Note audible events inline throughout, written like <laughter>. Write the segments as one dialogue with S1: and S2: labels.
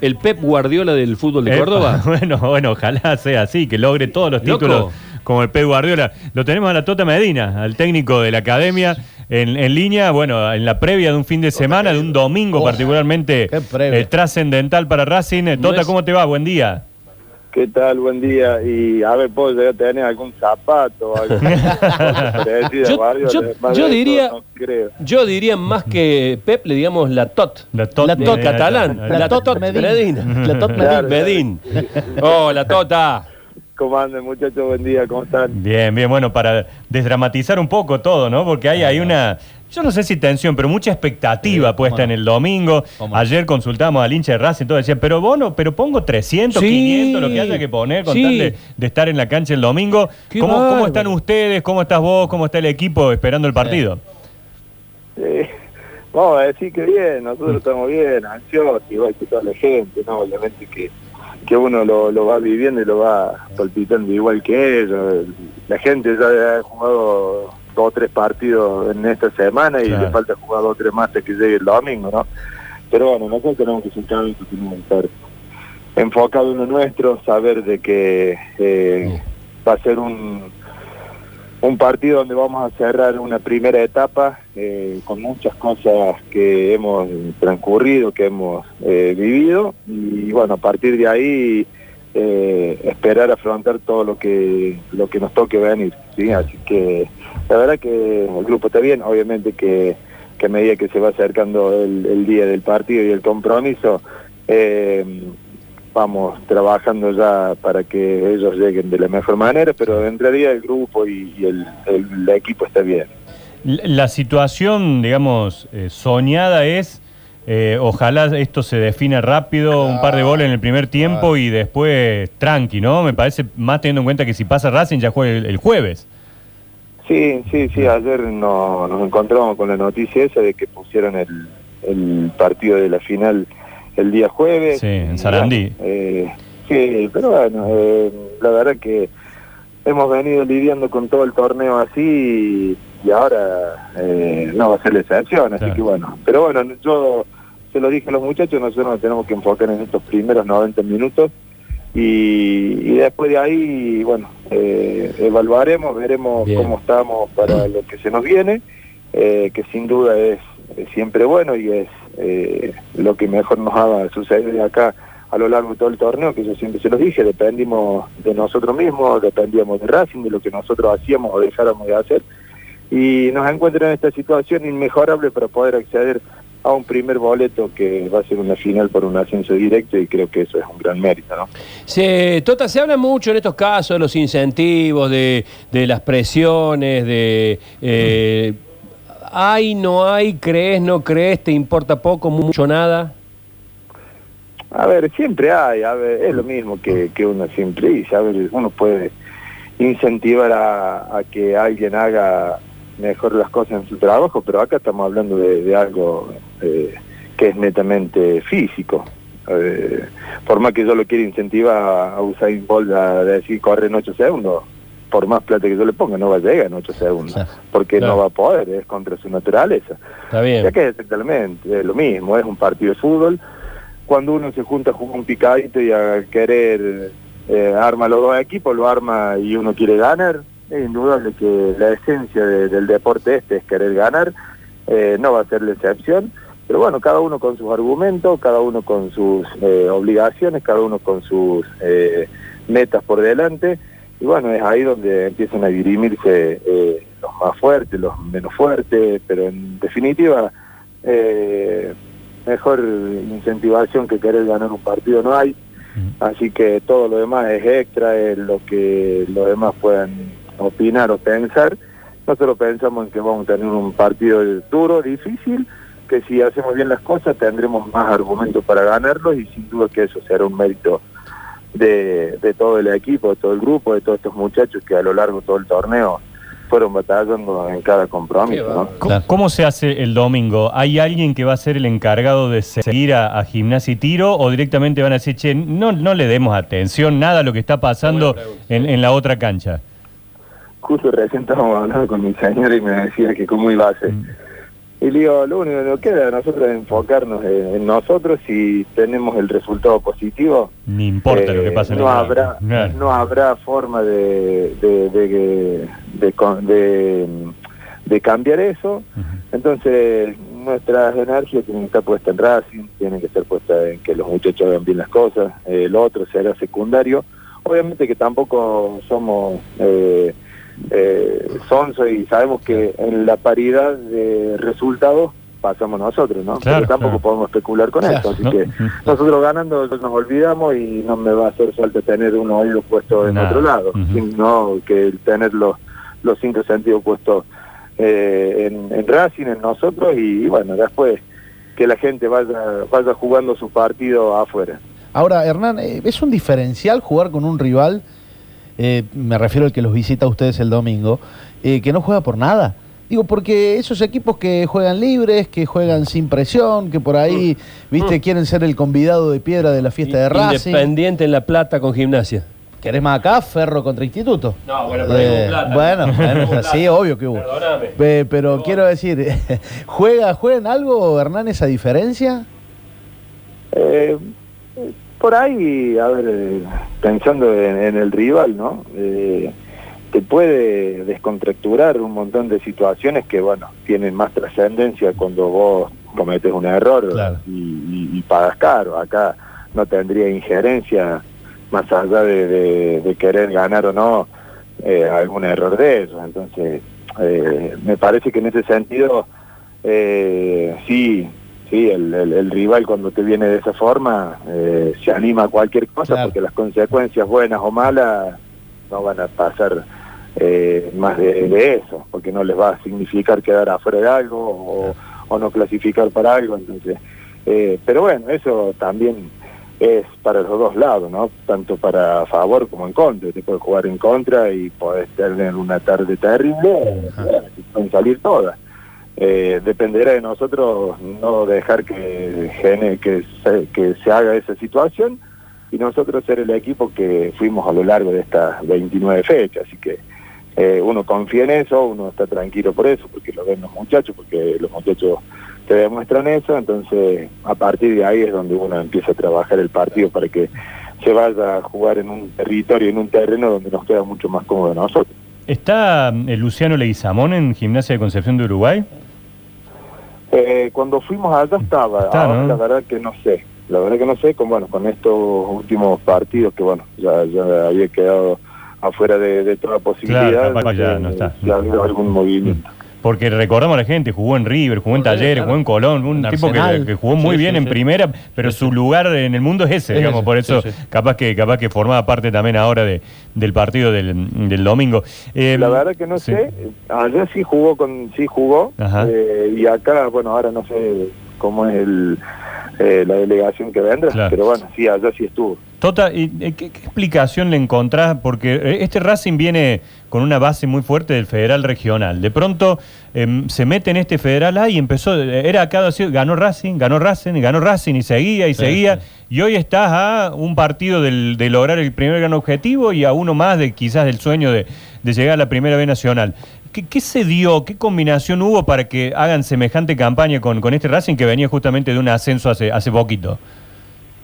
S1: el Pep Guardiola del fútbol de
S2: Epa,
S1: Córdoba? <laughs>
S2: Bueno, bueno, ojalá sea así, que logre todos los
S1: Loco.
S2: títulos como el Pep Guardiola. Lo tenemos a la Tota Medina, al técnico de la academia, en, en línea, bueno, en la previa de un fin de semana, de un domingo particularmente eh, trascendental para Racing. Eh, Tota, ¿cómo te va? Buen día.
S3: ¿Qué tal? Buen día. Y a ver, ¿puedo llegar a tener algún zapato <laughs>
S1: Yo- diría-
S3: No creo.
S1: Yo diría más que Pep, le digamos la TOT.
S2: La Tot
S1: La TOT
S2: Medina.
S1: catalán.
S2: La
S1: La,
S4: Tot. Medina. La Tot
S3: Claro.
S1: Medin. Oh, la Tota.
S3: ¿Cómo andan, muchachos? Buen día, ¿cómo están?
S2: Bien, bien, bueno, para desdramatizar un poco todo, ¿no? Porque hay, hay una, yo no sé si tensión, pero mucha expectativa
S4: Sí,
S2: puesta
S4: no.
S2: en el domingo. Ayer consultamos al hincha de Racing, todo decía, pero bueno, pero pongo 300,
S1: Sí.
S2: 500, lo que haya que poner con
S1: Sí.
S2: tal de, de estar en la cancha el domingo. ¿Cómo, ¿Cómo están ustedes? ¿Cómo estás vos? ¿Cómo está el equipo esperando el partido?
S3: Eh, <laughs> vamos a decir que bien, nosotros estamos bien, ansiosos, igual que toda la gente, ¿no? Obviamente que, que uno lo, lo va viviendo y lo va palpitando igual que ellos. La gente ya ha jugado dos o tres partidos en esta semana y
S2: Claro.
S3: le falta jugar dos o tres más hasta que llegue el domingo, ¿no? Pero bueno, nosotros tenemos que sentar y tenemos que estar enfocados en lo nuestro, saber de que eh, va a ser un, un partido donde vamos a cerrar una primera etapa eh, con muchas cosas que hemos transcurrido, que hemos eh, vivido y bueno, a partir de ahí eh, esperar afrontar todo lo que lo que nos toque venir, ¿sí? Así que la verdad que el grupo está bien, obviamente que, que a medida que se va acercando el, el día del partido y el compromiso, eh, vamos trabajando ya para que ellos lleguen de la mejor manera, pero en realidad el grupo y, y el, el- el equipo está bien.
S2: La situación, digamos, eh, soñada es, eh, ojalá esto se defina rápido, un par de goles en el primer tiempo y después tranqui, ¿no? Me parece más teniendo en cuenta que si pasa Racing ya juega el, el jueves.
S3: Sí, sí, sí, ayer no- nos encontramos con la noticia esa de que pusieron el, el partido de la final el día jueves.
S2: Sí, en Sarandí.
S3: eh, sí, pero bueno, eh, la verdad que hemos venido lidiando con todo el torneo así y, y ahora eh, no va a ser la excepción, así
S2: Claro.
S3: que bueno. Pero bueno, yo se lo dije a los muchachos, nosotros nos tenemos que enfocar en estos primeros 90 minutos y, y después de ahí, bueno, eh, evaluaremos, veremos
S1: Bien.
S3: cómo estamos para <clears throat> lo que se nos viene, eh, que sin duda es, es siempre bueno y es lo que mejor nos haga suceder de acá a lo largo de todo el torneo, que yo siempre se los dije, dependimos de nosotros mismos, dependíamos de Racing, de lo que nosotros hacíamos o dejáramos de hacer, y nos encuentran en esta situación inmejorable para poder acceder a un primer boleto que va a ser una final por un ascenso directo y creo que eso es un gran mérito, ¿no?
S1: Se, Tota, se habla mucho en estos casos de los incentivos, de, de las presiones, de... eh, ¿Hay, no hay? ¿Crees, no crees? ¿Te importa poco, mucho, nada?
S3: A ver, siempre hay, a ver, es lo mismo que, que uno siempre dice, a ver, uno puede incentivar a, a que alguien haga mejor las cosas en su trabajo, pero acá estamos hablando de, de algo eh, que es netamente físico. Eh, por más que yo lo quiera incentivar a, Usain Bolt a decir corre en 8 segundos, por más plata que yo le ponga, no va a llegar en 8 segundos,
S4: Claro.
S3: porque
S1: Claro.
S3: no va a poder, es contra su naturaleza.
S1: Está bien.
S3: Ya que es exactamente es lo mismo, es un partido de fútbol. Cuando uno se junta a jugar un picadito y a querer eh, arma los dos equipos, lo arma y uno quiere ganar, es indudable que la esencia de- del deporte este es querer ganar, eh, no va a ser la excepción. Pero bueno, cada uno con sus argumentos, cada uno con sus eh, obligaciones, cada uno con sus eh, metas por delante. Y bueno, es ahí donde empiezan a dirimirse eh, los más fuertes, los menos fuertes, pero en definitiva, eh, mejor incentivación que querer ganar un partido no hay. Así que todo lo demás es extra, es lo que los demás puedan opinar o pensar. Nosotros pensamos en que vamos a tener un partido duro, difícil, que si hacemos bien las cosas tendremos más argumentos para ganarlos y sin duda que eso será un mérito de, de todo el equipo, de todo el grupo, de todos estos muchachos que a lo largo de todo el torneo fueron batallando en cada compromiso. ¿no?
S2: ¿Cómo, se hace el domingo? ¿Hay alguien que va a ser el encargado de seguir a, a Gimnasia y Tiro o directamente van a decir, che, no, no le demos atención, nada a lo que está pasando en la otra cancha?
S3: Justo recién estábamos hablando con mi señora y me decía que cómo iba a ser.
S2: Mm.
S3: Y le digo, lo único que nos queda a nosotros es enfocarnos en, en nosotros si tenemos el resultado positivo.
S2: Ni importa lo que
S3: eh,
S2: pase en
S3: no
S2: el
S3: habrá
S2: Claro.
S3: No habrá forma de, de, de, de, de- de cambiar eso. Entonces, nuestras energías tienen que estar puestas en Racing, tienen que estar puestas en que los muchachos hagan bien las cosas, lo otro será secundario. Obviamente que tampoco somos eh, eh, sonsos y sabemos que en la paridad de resultados pasamos nosotros, ¿no?
S2: Claro,
S3: Pero tampoco
S2: claro.
S3: podemos especular con
S4: Claro,
S3: eso, así
S2: ¿no?
S3: que nosotros ganando nos olvidamos y no me va a hacer falta tener un oído puesto en
S2: Nada.
S3: otro lado,
S2: Ujú.
S3: sino que el tener los, los cinco sentidos puestos eh, en, en Racing, en nosotros y, bueno, después que la gente vaya, vaya jugando su partido afuera.
S4: Ahora, Hernán, eh, ¿es un diferencial jugar con un rival, eh, me refiero al que los visita a ustedes el domingo, eh, que no juega por nada? Digo, porque esos equipos que juegan libres, que juegan sin presión, que por ahí, viste,
S1: Mm.
S4: quieren ser el convidado de piedra de la fiesta de Racing.
S1: Independiente en La Plata con gimnasia.
S4: ¿Querés más acá? Ferro contra Instituto.
S1: No, bueno, pero hubo
S4: Eh,
S1: plata.
S4: bueno, bueno,
S1: Hubo
S4: sí, obvio que hubo.
S1: Perdóname.
S4: Pe- pero
S1: No.
S4: quiero decir, <laughs> ¿juega, ¿juega en algo, Hernán, esa diferencia?
S3: Eh, por ahí, a ver, eh, pensando en, en el rival, ¿no? Eh, te puede descontracturar un montón de situaciones que, bueno, tienen más trascendencia cuando vos cometes un error
S4: Claro.
S3: y, y- y pagas caro. Acá no tendría injerencia más allá de, de- de querer ganar o no eh, algún error de esos. Entonces, eh, me parece que en ese sentido, eh, sí, sí, el, el- el rival cuando te viene de esa forma eh, se anima a cualquier cosa
S4: Claro.
S3: porque las consecuencias buenas o malas no van a pasar eh, más de, de eso, porque no les va a significar quedar afuera de algo o, o no clasificar para algo. Entonces, eh, pero bueno, eso también es para los dos lados, ¿no? Tanto para favor como en contra. Te puedes jugar en contra y podés tener una tarde terrible, pueden salir todas. Eh, dependerá de nosotros no dejar que, que, se, que se haga esa situación y nosotros ser el equipo que fuimos a lo largo de estas 29 fechas. Así que eh, uno confía en eso, uno está tranquilo por eso, porque lo ven los muchachos, porque los muchachos te demuestran eso, entonces a partir de ahí es donde uno empieza a trabajar el partido para que se vaya a jugar en un territorio, en un terreno donde nos queda mucho más cómodo nosotros.
S2: ¿Está eh, Luciano Leguizamón en Gimnasia de Concepción de Uruguay?
S3: Eh, cuando fuimos allá estaba,
S2: Está,
S3: ahora
S2: ¿no?
S3: la verdad que no sé, la verdad que no sé, con bueno, con estos últimos partidos que bueno, ya, ya había quedado afuera de, de toda posibilidad,
S2: capaz que ya no está.
S3: si ha habido algún movimiento.
S2: Porque recordamos a la gente, jugó en River, jugó en Talleres, jugó en Colón, un
S4: En
S2: tipo que, jugó muy
S1: Sí,
S2: bien
S1: sí,
S2: en
S1: sí.
S2: primera, pero su lugar en el mundo es ese,
S4: Es
S2: digamos,
S4: ese,
S2: por eso
S1: sí, sí.
S2: capaz que capaz que formaba parte también ahora de, del partido del, del domingo. Eh,
S3: La verdad que no
S2: sí.
S3: sé, allá sí jugó con sí jugó eh, y acá bueno ahora no sé cómo es el eh, la delegación que vendrá,
S2: Claro.
S3: pero bueno sí allá sí estuvo.
S2: Tota, ¿y, eh, ¿qué, qué explicación le encontrás? Porque eh, este Racing viene con una base muy fuerte del federal regional. De pronto em, se mete en este federal A y empezó, eh, era cada ganó Racing, ganó Racing, ganó Racing y seguía y
S1: Sí,
S2: seguía.
S1: sí.
S2: Y hoy estás a un partido del- de lograr el primer gran objetivo y a uno más de quizás del sueño de, de llegar a la primera B nacional. ¿Qué, qué se dio? ¿Qué combinación hubo para que hagan semejante campaña con, con este Racing que venía justamente de un ascenso hace, hace poquito?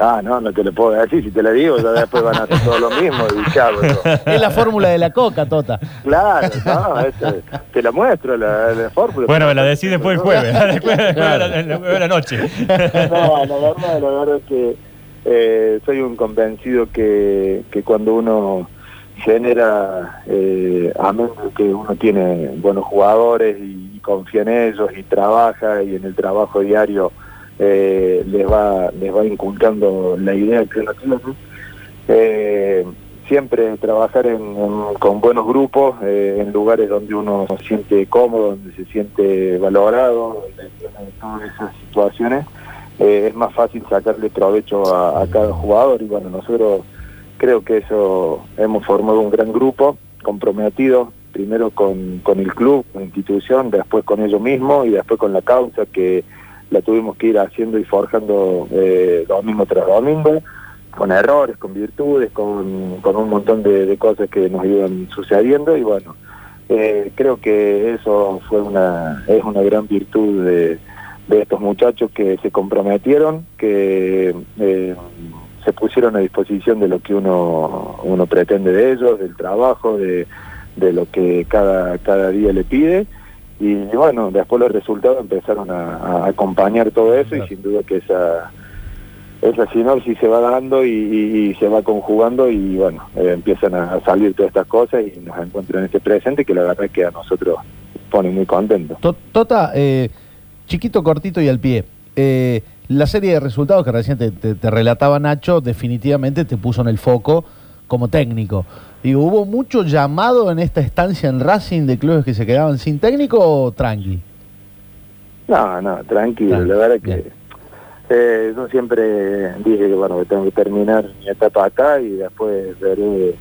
S3: Ah, no, no te lo puedo decir, si te lo digo ya después van a hacer todo lo mismo y ya, pero-
S4: Es la fórmula de la coca, Tota.
S3: Claro, no, eso, te la muestro, la, la fórmula.
S2: Bueno, me la decís después del jueves, después, después de la, después de la noche.
S3: No, la verdad, la verdad es que eh, soy un convencido que, que cuando uno genera, eh, a menos que uno tiene buenos jugadores y, y confía en ellos y trabaja y en el trabajo diario eh, les va les va inculcando la idea que uno tiene. Eh, siempre trabajar en- en- con buenos grupos, eh, en lugares donde uno se siente cómodo, donde se siente valorado, en, todas esas situaciones, eh, es más fácil sacarle provecho a, a cada jugador y bueno, nosotros creo que eso hemos formado un gran grupo comprometido, primero con, con el club, con la institución, después con ellos mismos y después con la causa que la tuvimos que ir haciendo y forjando eh, domingo tras domingo con errores, con virtudes, con, con un montón de, cosas que nos iban sucediendo y bueno, Eh, creo que eso fue una es una gran virtud de, de estos muchachos que se comprometieron, que eh, se pusieron a disposición de lo que uno uno pretende de ellos, del trabajo, de, de lo que cada cada día le pide y bueno, después los resultados empezaron a, a acompañar todo eso y sin duda que esa esa sinopsis se va dando y, y- y se va conjugando y bueno, eh, empiezan a, salir todas estas cosas y nos encuentran en este presente que la verdad es que a nosotros pone muy contentos.
S4: To- Tota, eh, chiquito, cortito y al pie. Eh, la serie de resultados que recién te, te- te relataba Nacho definitivamente te puso en el foco como técnico. Digo, ¿hubo mucho llamado en esta estancia en Racing de clubes que se quedaban sin técnico o tranqui?
S3: No, no, tranquilo,
S4: Tranqui,
S3: la verdad
S4: bien.
S3: que eh, yo siempre dije que bueno, que tengo que terminar mi etapa acá y después veré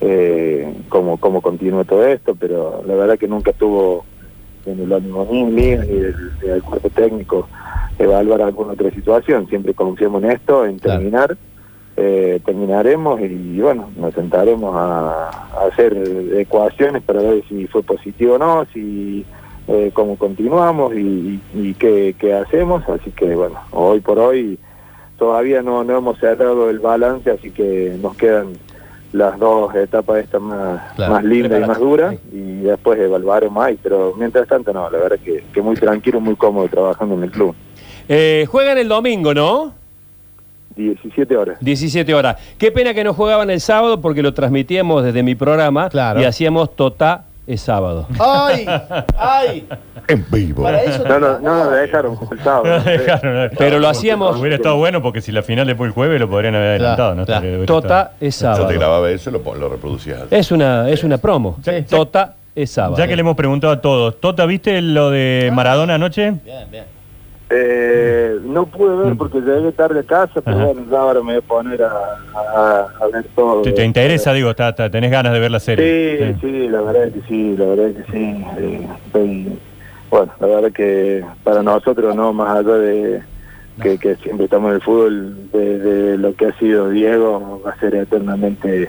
S3: eh, cómo, cómo continúa todo esto, pero la verdad que nunca estuvo en el ánimo mío ni del, del cuerpo técnico evaluar alguna otra situación, siempre confiamos en esto, en
S4: Claro.
S3: Eh, terminaremos y bueno, nos sentaremos a, a hacer ecuaciones para ver si fue positivo o no, si eh, cómo continuamos y, y- qué, qué hacemos, así que bueno, hoy por hoy todavía no, no hemos cerrado el balance, así que nos quedan las dos etapas estas más,
S4: Claro.
S3: más lindas y más duras
S4: Sí.
S3: y después evaluaremos más, pero mientras tanto no, la verdad que, que muy tranquilo, muy cómodo trabajando en el club.
S1: Eh, juegan el domingo, ¿no?
S3: 17 horas.
S1: 17 horas. Qué pena que no jugaban el sábado porque lo transmitíamos desde mi programa
S4: Claro.
S1: y hacíamos Tota es sábado.
S4: ¡Ay! ¡Ay!
S5: En vivo.
S4: Para eso
S3: No, no, no nos dejaron el sábado. <laughs>
S2: No
S3: no
S2: dejaron, no.
S1: Pero lo hacíamos
S2: Hubiera estado bueno porque si la final después el jueves lo podrían haber
S4: Claro,
S2: adelantado, ¿no?
S4: claro.
S1: Tota es
S5: Yo te
S1: sábado.
S5: grababa eso y lo, lo reproducías.
S1: Es una, es una promo.
S4: Sí.
S1: Tota es sábado.
S2: Ya que le hemos preguntado a todos, ¿Tota viste lo de Maradona anoche?
S4: Bien, bien.
S3: Eh, no pude ver porque llegué tarde a casa, pero
S2: Ajá.
S3: bueno, ya ahora me voy a poner a, a- a ver todo.
S2: ¿Te, te interesa, digo, está- está- tenés ganas de ver la
S3: Sí,
S2: serie?
S3: sí, la verdad es que sí, la verdad es que sí. Eh, estoy- bueno, la verdad que para nosotros, no más allá de que, que siempre estamos en el fútbol, de, de lo que ha sido Diego, va a ser eternamente,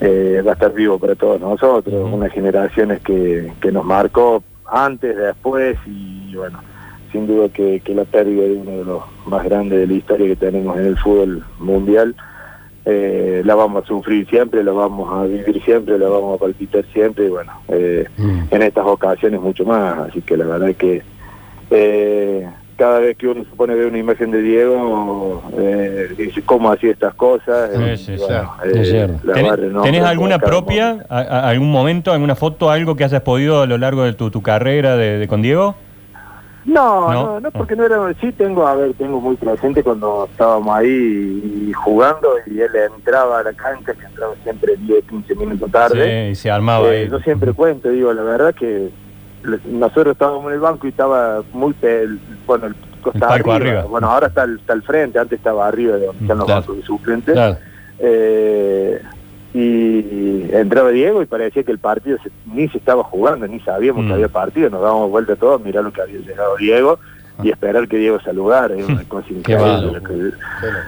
S3: eh, va a estar vivo para todos nosotros, unas generaciones que, que nos marcó antes, después y bueno, sin duda que, que la pérdida de uno de los más grandes de la historia que tenemos en el fútbol mundial eh, la vamos a sufrir siempre, la vamos a vivir siempre, la vamos a palpitar siempre y bueno, eh,
S1: Mm.
S3: en estas ocasiones mucho más, así que la verdad es que eh, cada vez que uno se pone a ver una imagen de Diego, eh, dice cómo hacía estas cosas.
S2: Sí,
S3: eh,
S2: sí,
S3: eh,
S2: ¿Tenés, alguna propia,
S3: momento.
S2: a- a- algún momento, alguna foto, algo que hayas podido a lo largo de tu, tu carrera de, de con Diego?
S3: No,
S2: ¿No?
S3: no, no, porque no era, sí tengo, a ver, tengo muy presente cuando estábamos ahí y jugando y él entraba a la cancha, que entraba siempre 10, 15 minutos tarde.
S2: Sí, y se armaba
S3: Eh,
S2: ahí.
S3: yo siempre cuento, digo, la verdad que le- nosotros estábamos en el banco y estaba muy, el- bueno, el costa
S2: palco
S3: arriba.
S2: arriba.
S3: Bueno, ahora está al, está al frente, antes estaba arriba de donde están los
S1: Claro.
S3: bancos de suplentes.
S1: Claro.
S3: Eh, y entraba Diego y parecía que el partido se- ni se estaba jugando, ni sabíamos
S2: Mm.
S3: que había partido, nos dábamos vuelta todos, mirar lo que había llegado Diego y esperar que Diego saludara, es una <laughs> cosa increíble.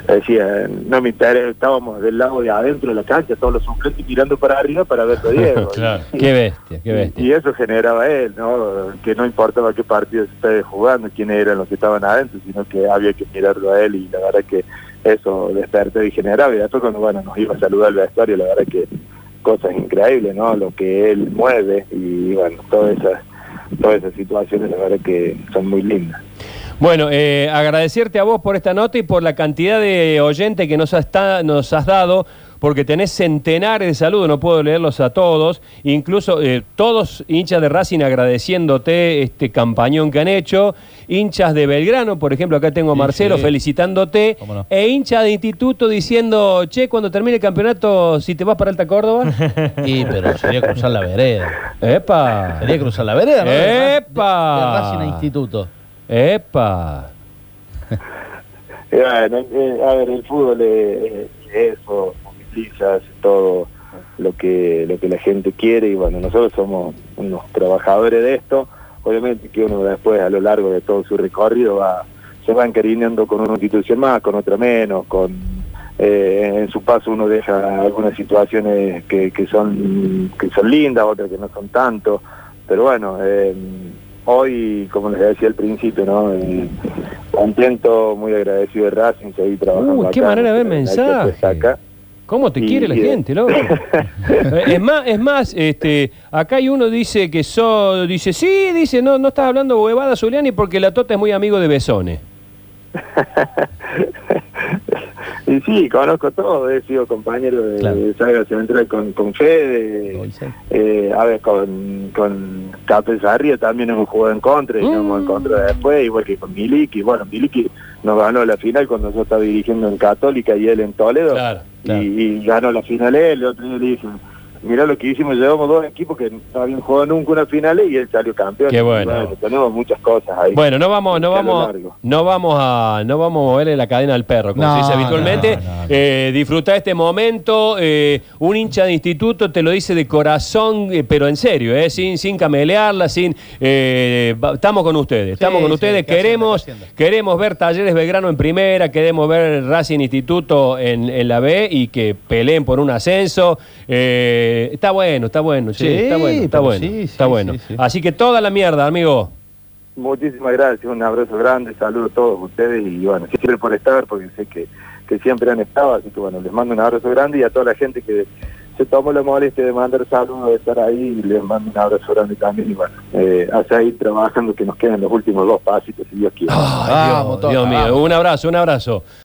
S3: decía, no me interesa, estábamos del lado de adentro de la cancha, todos los suplentes mirando para arriba para verlo a <laughs> Diego.
S2: Claro.
S1: Qué bestia, qué bestia.
S3: Y eso generaba él, ¿no? Que no importaba qué partido se estaba jugando, quiénes eran los que estaban adentro, sino que había que mirarlo a él y la verdad que eso despertó y generaba. Y después cuando bueno, nos iba a saludar el vestuario, la verdad que cosas increíbles, ¿no? Lo que él mueve y bueno, todas esas, todas esas situaciones la verdad que son muy lindas.
S1: Bueno, eh, agradecerte a vos por esta nota y por la cantidad de oyentes que nos, has- nos has dado, porque tenés centenares de saludos, no puedo leerlos a todos, incluso eh, todos hinchas de Racing agradeciéndote este campañón que han hecho, hinchas de Belgrano, por ejemplo, acá tengo a
S4: Sí,
S1: Marcelo
S4: sí.
S1: felicitándote,
S4: no.
S1: e hinchas de instituto diciendo, che, cuando termine el campeonato, si te vas para Alta Córdoba, <laughs>
S4: Y pero sería cruzar la vereda.
S1: ¡epa!
S4: Sería cruzar la vereda, ¿no? De- de-
S1: ¡Epa!
S4: De Racing a Instituto.
S1: ¡Epa! <laughs>
S3: Bueno, eh, a ver, el fútbol es, es eso, todo lo que lo que la gente quiere y bueno, nosotros somos unos trabajadores de esto. Obviamente que uno después a lo largo de todo su recorrido va se va encariñando con una institución más, con otra menos, con eh, en su paso uno deja algunas situaciones que, que son que son lindas, otras que no son tanto, pero bueno, eh, hoy, como les decía al principio, ¿no? Eh, contento, muy agradecido de Racing, seguir trabajando
S1: qué
S3: acá,
S1: manera de ver mensaje.
S3: acá.
S1: ¿Cómo te
S3: Y-
S1: quiere la
S3: y-
S1: gente, loco? <laughs> Eh, es más, es más, este, acá hay uno dice que so, dice, sí, dice, no, no estás hablando huevada, Zuliani, porque la Tota es muy amigo de Besone. <laughs>
S3: y sí, conozco todo, he sido compañero de,
S4: Claro.
S3: de Saga Central con, con Fede, eh, a ver, con, con Capes Arriba también hemos jugado en contra y nos hemos
S1: Mm.
S3: encontrado después, igual que con Miliki. Bueno, Miliki nos ganó la final cuando yo estaba dirigiendo en Católica y él en Toledo.
S1: Claro, claro.
S3: y ganó la final él. El otro día le dije, mirá lo que hicimos, llevamos dos equipos que no habían jugado nunca una final y él salió campeón.
S1: Qué bueno.
S3: Y tenemos muchas cosas ahí.
S1: Bueno, no vamos, no vamos, no vamos a, no vamos a moverle la cadena al perro, como
S4: No,
S1: se dice habitualmente.
S4: no, no, no.
S1: Eh, disfruta este momento. eh, un hincha de instituto te lo dice de corazón, eh, pero en serio, eh, sin, sin camelearla, sin. eh, estamos con ustedes, estamos
S4: Sí,
S1: con
S4: sí,
S1: ustedes.
S4: que
S1: queremos,
S4: que
S1: queremos ver Talleres Belgrano en primera, queremos ver Racing Instituto en, en la B y que peleen por un ascenso. Eh, está bueno, está bueno, che,
S4: Sí,
S1: está bueno, está bueno,
S4: sí,
S1: está
S4: sí,
S1: bueno.
S4: sí, sí.
S1: Así que toda la mierda, amigo.
S3: Muchísimas gracias, un abrazo grande, saludos a todos ustedes y bueno, siempre por estar, porque sé que, que siempre han estado, así que bueno, les mando un abrazo grande y a toda la gente que se tomó la molestia de mandar saludos, de estar ahí, les mando un abrazo grande también y bueno, eh, a seguir trabajando que nos quedan los últimos dos pasitos, si Dios quiere.
S1: Dios, Dios mío, un abrazo, un abrazo.